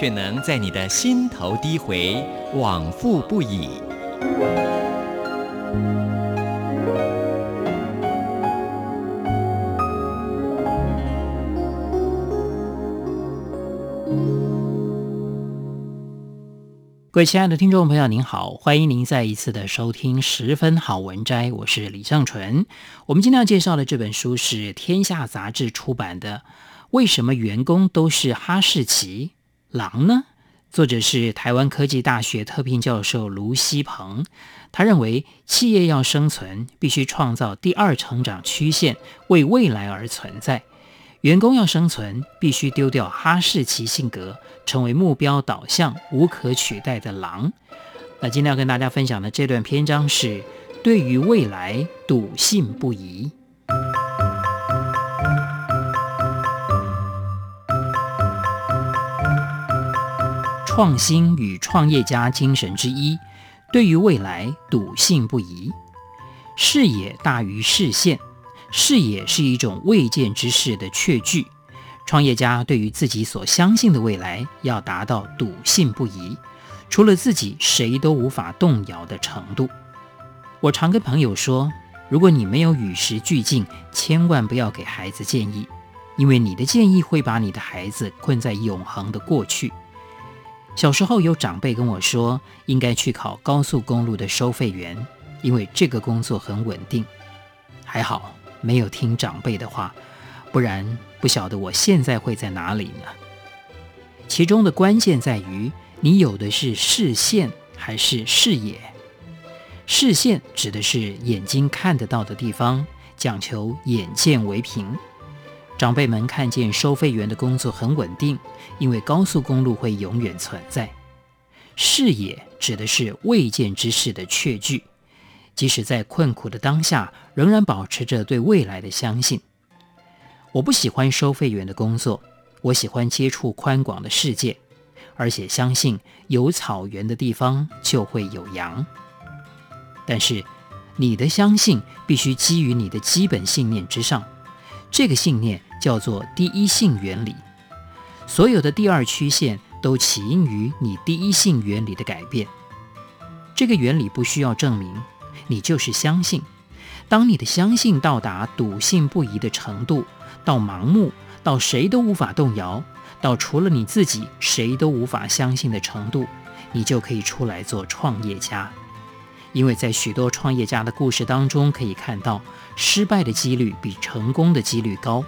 却能在你的心头低回，往复不已。各位亲爱的听众朋友，您好，欢迎您再一次的收听《十分好文摘》，我是李尚纯。我们今天要介绍的这本书是天下杂志出版的《为什么员工都是哈士奇狼呢？》作者是台湾科技大学特聘教授卢锡鹏。他认为，企业要生存，必须创造第二成长曲线，为未来而存在。员工要生存，必须丢掉哈士奇性格，成为目标导向、无可取代的狼。那今天要跟大家分享的这段篇章是：对于未来笃信不疑。创新与创业家精神之一，对于未来笃信不疑。视野大于视线。视野是一种未见之事的确据，创业家对于自己所相信的未来要达到笃信不疑，除了自己谁都无法动摇的程度。我常跟朋友说，如果你没有与时俱进，千万不要给孩子建议，因为你的建议会把你的孩子困在永恒的过去。小时候有长辈跟我说，应该去考高速公路的收费员，因为这个工作很稳定。还好。没有听长辈的话，不然不晓得我现在会在哪里呢？其中的关键在于你有的是视线还是视野。视线指的是眼睛看得到的地方，讲求眼见为凭。长辈们看见收费员的工作很稳定，因为高速公路会永远存在。视野指的是未见之事的确据。即使在困苦的当下，仍然保持着对未来的相信。我不喜欢收费员的工作，我喜欢接触宽广的世界，而且相信有草原的地方就会有羊。但是，你的相信必须基于你的基本信念之上，这个信念叫做第一性原理。所有的第二曲线都起因于你第一性原理的改变。这个原理不需要证明。你就是相信，当你的相信到达笃信不疑的程度，到盲目，到谁都无法动摇，到除了你自己谁都无法相信的程度，你就可以出来做创业家。因为在许多创业家的故事当中，可以看到失败的几率比成功的几率高。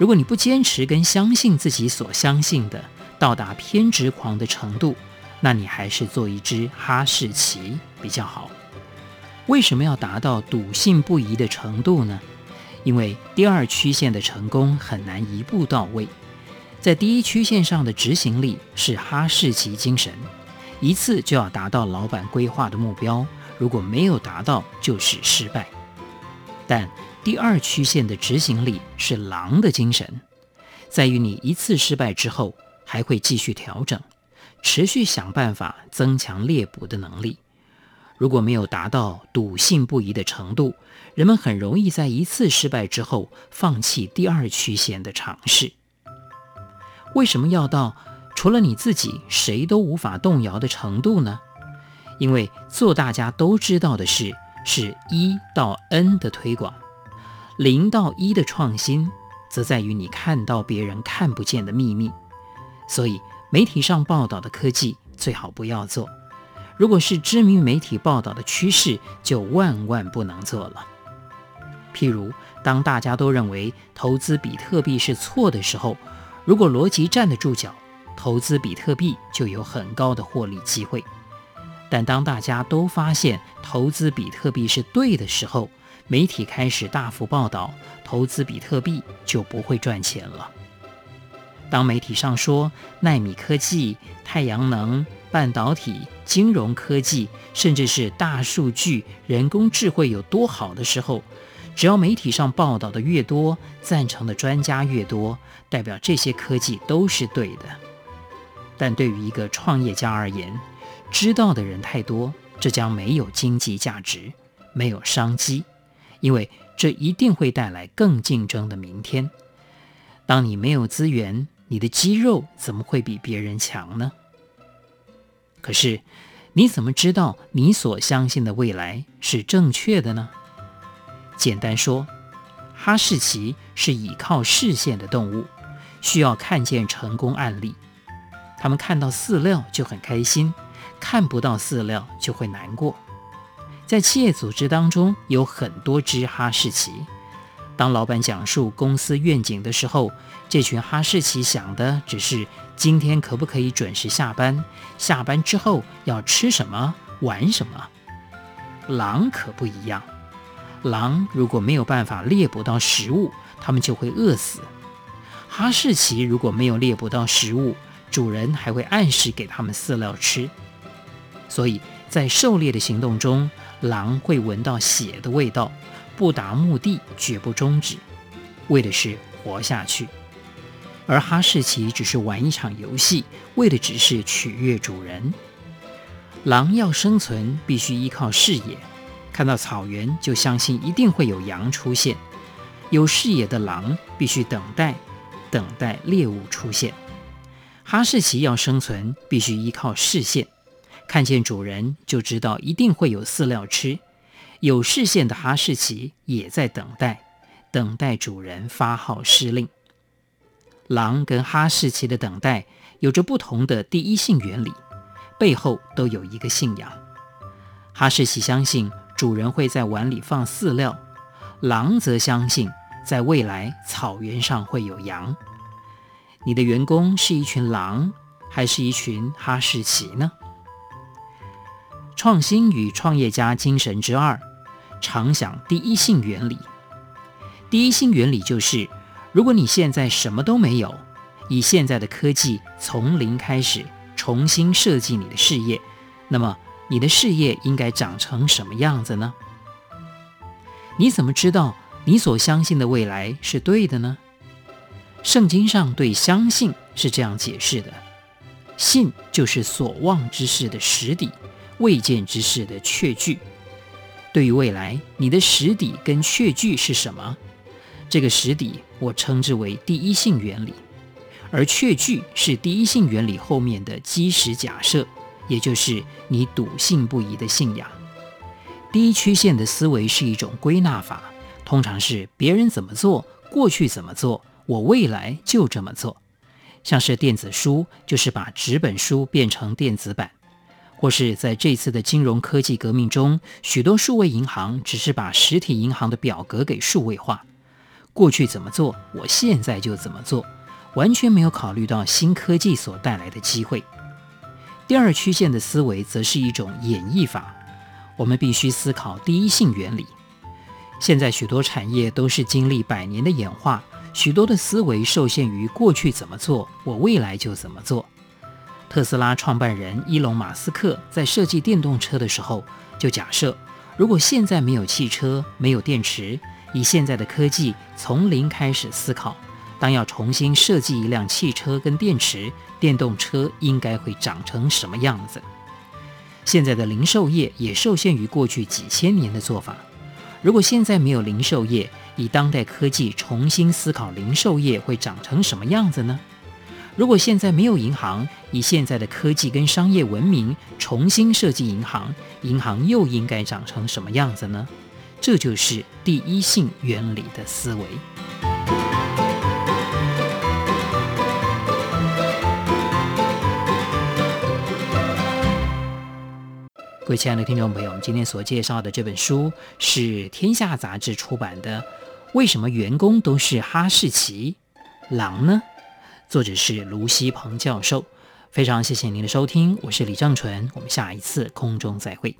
如果你不坚持跟相信自己所相信的，到达偏执狂的程度，那你还是做一只哈士奇比较好。为什么要达到笃信不疑的程度呢？因为第二曲线的成功很难一步到位，在第一曲线上的执行力是哈士奇精神，一次就要达到老板规划的目标，如果没有达到就是失败。但第二曲线的执行力是狼的精神，在于你一次失败之后还会继续调整，持续想办法增强猎捕的能力。如果没有达到笃信不疑的程度，人们很容易在一次失败之后放弃第二曲线的尝试。为什么要到除了你自己谁都无法动摇的程度呢？因为做大家都知道的事是一到 N 的推广，零到一的创新则在于你看到别人看不见的秘密。所以媒体上报道的科技最好不要做。如果是知名媒体报道的趋势，就万万不能做了。譬如，当大家都认为投资比特币是错的时候，如果逻辑站得住脚，投资比特币就有很高的获利机会。但当大家都发现投资比特币是对的时候，媒体开始大幅报道，投资比特币就不会赚钱了。当媒体上说奈米科技、太阳能、半导体、金融科技，甚至是大数据、人工智慧有多好的时候，只要媒体上报道的越多，赞成的专家越多，代表这些科技都是对的。但对于一个创业家而言，知道的人太多，这将没有经济价值，没有商机，因为这一定会带来更竞争的明天。当你没有资源，你的肌肉怎么会比别人强呢？可是，你怎么知道你所相信的未来是正确的呢？简单说，哈士奇是倚靠视线的动物，需要看见成功案例。他们看到饲料就很开心，看不到饲料就会难过。在企业组织当中，有很多只哈士奇。当老板讲述公司愿景的时候，这群哈士奇想的只是今天可不可以准时下班，下班之后要吃什么、玩什么。狼可不一样，狼如果没有办法猎捕到食物，它们就会饿死。哈士奇如果没有猎捕到食物，主人还会按时给它们饲料吃。所以在狩猎的行动中，狼会闻到血的味道。不达目的绝不终止，为的是活下去。而哈士奇只是玩一场游戏，为的只是取悦主人。狼要生存，必须依靠视野，看到草原就相信一定会有羊出现。有视野的狼必须等待，等待猎物出现。哈士奇要生存，必须依靠视线，看见主人就知道一定会有饲料吃。有视线的哈士奇也在等待，等待主人发号施令。狼跟哈士奇的等待有着不同的第一性原理，背后都有一个信仰。哈士奇相信主人会在碗里放饲料，狼则相信在未来草原上会有羊。你的员工是一群狼，还是一群哈士奇呢？创新与创业家精神之二。常想第一性原理。第一性原理就是，如果你现在什么都没有，以现在的科技从零开始重新设计你的事业，那么你的事业应该长成什么样子呢？你怎么知道你所相信的未来是对的呢？圣经上对相信是这样解释的：信就是所望之事的实底，未见之事的确据。对于未来，你的实底跟确据是什么？这个实底我称之为第一性原理，而确据是第一性原理后面的基石假设，也就是你笃信不疑的信仰。第一曲线的思维是一种归纳法，通常是别人怎么做，过去怎么做，我未来就这么做。像是电子书，就是把纸本书变成电子版。或是在这次的金融科技革命中，许多数位银行只是把实体银行的表格给数位化。过去怎么做，我现在就怎么做，完全没有考虑到新科技所带来的机会。第二曲线的思维则是一种演绎法，我们必须思考第一性原理。现在许多产业都是经历百年的演化，许多的思维受限于过去怎么做，我未来就怎么做。特斯拉创办人伊隆·马斯克在设计电动车的时候，就假设，如果现在没有汽车、没有电池，以现在的科技从零开始思考，当要重新设计一辆汽车跟电池，电动车应该会长成什么样子？现在的零售业也受限于过去几千年的做法，如果现在没有零售业，以当代科技重新思考零售业会长成什么样子呢？如果现在没有银行，以现在的科技跟商业文明重新设计银行，银行又应该长成什么样子呢？这就是第一性原理的思维。各位亲爱的听众朋友，我们今天所介绍的这本书是天下杂志出版的《为什么员工都是哈士奇？狼呢？》作者是卢锡鹏教授，非常谢谢您的收听，我是李正淳，我们下一次空中再会。